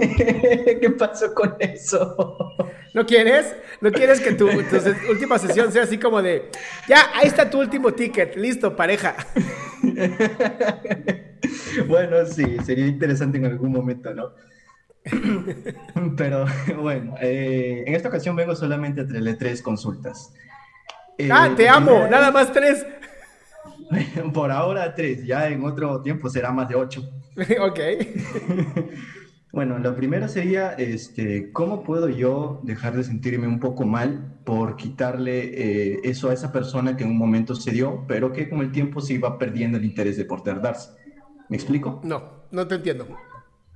¿Qué pasó con eso? ¿No quieres? ¿No quieres que tu, última sesión sea así como de, ya, ahí está tu último ticket, listo, pareja? Bueno, sí, sería interesante en algún momento, ¿no? Pero bueno, eh, en esta ocasión vengo solamente a traerle tres consultas. Eh, Ah, te amo, nada más tres. Por ahora tres, ya en otro tiempo será más de ocho. ok. Bueno, la primera sería, este, ¿cómo puedo yo dejar de sentirme un poco mal por quitarle eh, eso a esa persona que en un momento se dio, pero que con el tiempo se iba perdiendo el interés de por darse? ¿Me explico? No, no te entiendo.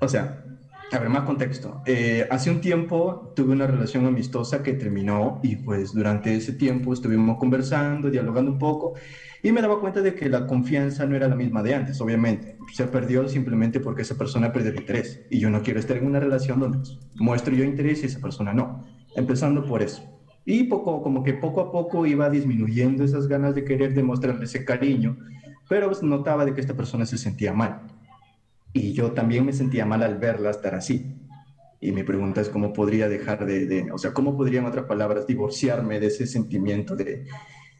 O sea, a ver, más contexto. Eh, hace un tiempo tuve una relación amistosa que terminó y pues durante ese tiempo estuvimos conversando, dialogando un poco y me daba cuenta de que la confianza no era la misma de antes, obviamente. Se perdió simplemente porque esa persona perdió el interés y yo no quiero estar en una relación donde pues, muestro yo interés y esa persona no. Empezando por eso. Y poco, como que poco a poco iba disminuyendo esas ganas de querer demostrarle ese cariño, pero pues, notaba de que esta persona se sentía mal. Y yo también me sentía mal al verla estar así. Y mi pregunta es cómo podría dejar de, de- o sea, cómo podría en otras palabras divorciarme de ese sentimiento de,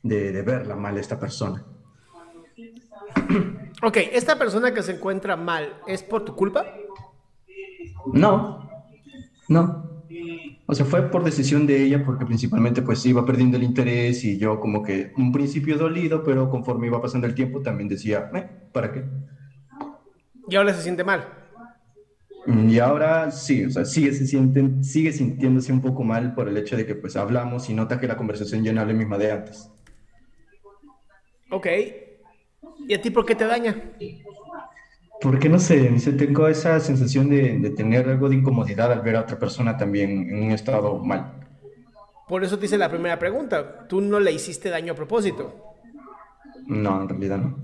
de, de verla mal a esta persona. Ok, esta persona que se encuentra mal, ¿es por tu culpa? No, no. O sea, fue por decisión de ella porque principalmente pues iba perdiendo el interés y yo como que un principio dolido, pero conforme iba pasando el tiempo también decía, "Eh, ¿para qué? Y ahora se siente mal. Y ahora sí, o sea, sigue, se sienten, sigue sintiéndose un poco mal por el hecho de que pues hablamos y nota que la conversación ya no es la misma de antes. Ok. ¿Y a ti por qué te daña? Porque no sé, dice, tengo esa sensación de, de tener algo de incomodidad al ver a otra persona también en un estado mal. Por eso te hice la primera pregunta. Tú no le hiciste daño a propósito. No, en realidad no.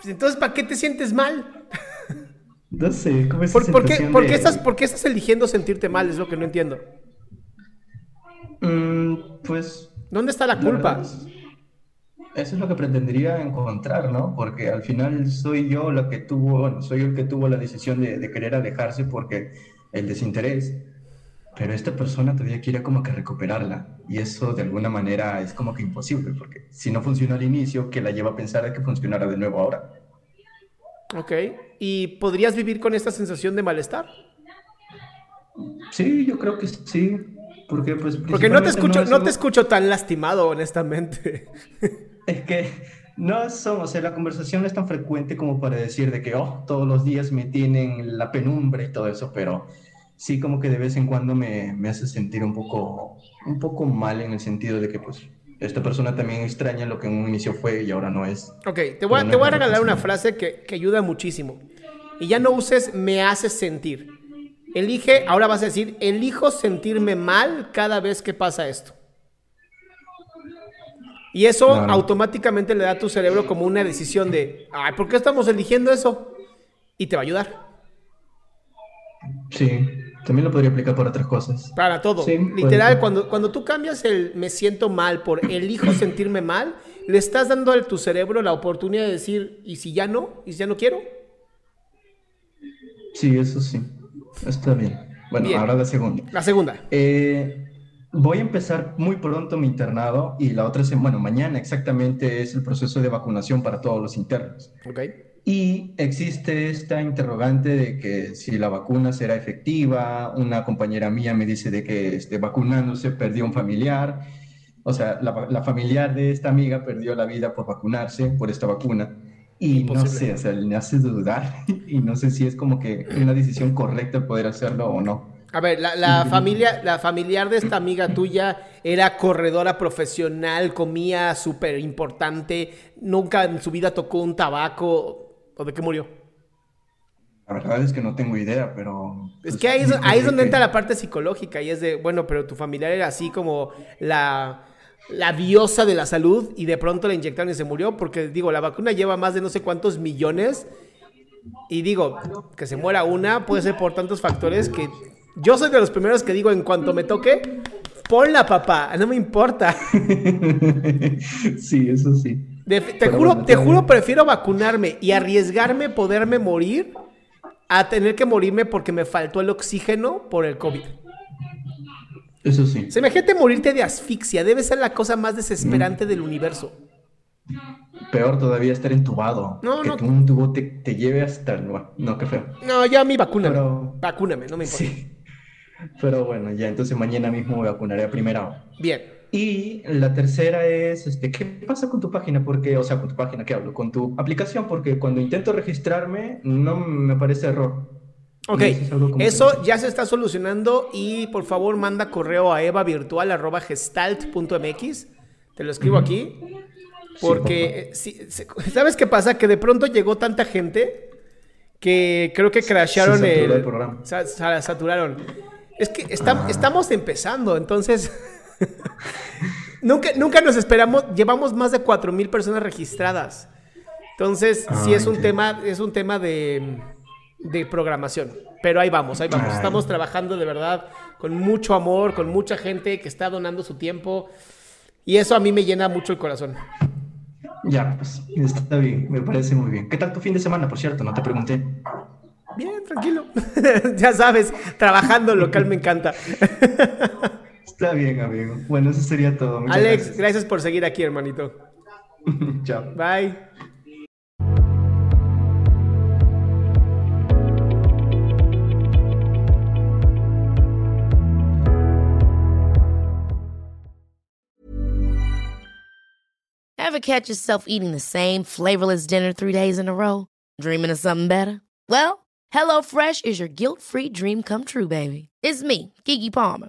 Pues Entonces, ¿para qué te sientes mal? No sé, ¿cómo es ¿Por, por qué, por qué estás, ¿Por qué estás eligiendo sentirte mal? Es lo que no entiendo. pues... ¿Dónde está la culpa? es- Eso es lo que pretendería encontrar, ¿no? Porque al final soy yo la que tuvo, bueno, soy yo el que tuvo la decisión de, de querer alejarse porque el desinterés, pero esta persona todavía quiere como que recuperarla y eso de alguna manera es como que imposible porque si no funcionó al inicio, ¿qué la lleva a pensar de que funcionara de nuevo ahora? Ok. ¿Y podrías vivir con esta sensación de malestar? Sí, yo creo que sí, porque pues... Porque no te escucho, es no algo- te escucho tan lastimado, honestamente. Es que no son, o sea, la conversación no es tan frecuente como para decir de que, oh, todos los días me tienen la penumbra y todo eso, pero sí como que de vez en cuando me, me hace sentir un poco, un poco mal en el sentido de que, pues, esta persona también extraña lo que en un inicio fue y ahora no es. Ok, te voy, a- no te voy a regalar una frase que, que ayuda muchísimo. Y ya no uses me haces sentir. Elige, ahora vas a decir, elijo sentirme mal cada vez que pasa esto. Y eso Claro. automáticamente le da a tu cerebro como una decisión de, ay, ¿por qué estamos eligiendo eso? Y te va a ayudar. Sí, también lo podría aplicar por otras cosas. Para todo. Sí, Literal, cuando, cuando tú cambias el me siento mal por elijo sentirme mal, le estás dando a tu cerebro la oportunidad de decir, ¿y si ya no? ¿Y si ya no quiero? Sí, eso sí. Está bien. Bueno, Bien. ahora la segunda. La segunda. Eh, voy a empezar muy pronto mi internado y la otra semana, bueno, mañana exactamente es el proceso de vacunación para todos los internos. Ok. Y existe esta interrogante de que si la vacuna será efectiva. Una compañera mía me dice de que este, vacunándose perdió un familiar. O sea, la, la familiar de esta amiga perdió la vida por vacunarse, por esta vacuna. Y no Imposible. sé, o sea, me hace dudar y no sé si es como que una decisión correcta poder hacerlo o no. A ver, la, la familia, la familiar de esta amiga tuya era corredora profesional, comía súper importante, nunca en su vida tocó un tabaco. ¿O de qué murió? La verdad es que no tengo idea, pero... Es pues, que ahí es, ahí donde que- entra la parte psicológica y es de, bueno, pero tu familiar era así como la, la diosa de la salud y de pronto le inyectaron y se murió porque, digo, la vacuna lleva más de no sé cuántos millones y digo, que se muera una puede ser por tantos factores que yo soy de los primeros que digo, en cuanto me toque, ponla papá, no me importa. Sí, eso sí. De- te Pero juro, bueno, te juro, prefiero vacunarme y arriesgarme poderme morir a tener que morirme porque me faltó el oxígeno por el COVID. Eso sí. Se imagínate morirte de asfixia, debe ser la cosa más desesperante del universo. Peor todavía estar entubado. No, que no. tú un tubo te, te lleve hasta el... No, no, qué feo. No, ya a mí vacúname. Pero- Vacúname, no me importa. Sí. Pero bueno, ya, entonces mañana mismo me vacunaré a primera. Bien. Y la tercera es, este, ¿qué pasa con tu página? Porque, o sea, con tu página, ¿qué hablo? Con tu aplicación, porque cuando intento registrarme, no me parece error. Ok, eso ya se está solucionando y por favor manda correo a evavirtual.gestalt.mx. Te lo escribo aquí. Porque, eh, sí, ¿sabes qué pasa? Que de pronto llegó tanta gente que creo que crasharon se el, el programa. sa- sa- saturaron. Es que Ah. estamos empezando, entonces... nunca, nunca nos esperamos, llevamos más de 4.000 personas registradas. Entonces, sí Ah, es un tema, es un tema de, de programación. Pero ahí vamos, ahí vamos. Ay. Estamos trabajando de verdad con mucho amor, con mucha gente que está donando su tiempo. Y eso a mí me llena mucho el corazón. Ya, pues, está bien, me parece muy bien. ¿Qué tal tu fin de semana, por cierto? No te pregunté. Bien, tranquilo. ya sabes, trabajando local me encanta. Está bien, amigo. Bueno, eso sería todo. Muchas Alex, gracias. gracias por seguir aquí, hermanito. Chao. Bye. Ever catch yourself eating the same flavorless dinner three days in a row? Dreaming of something better? Well, HelloFresh is your guilt free dream come true, baby. It's me, Kiki Palmer.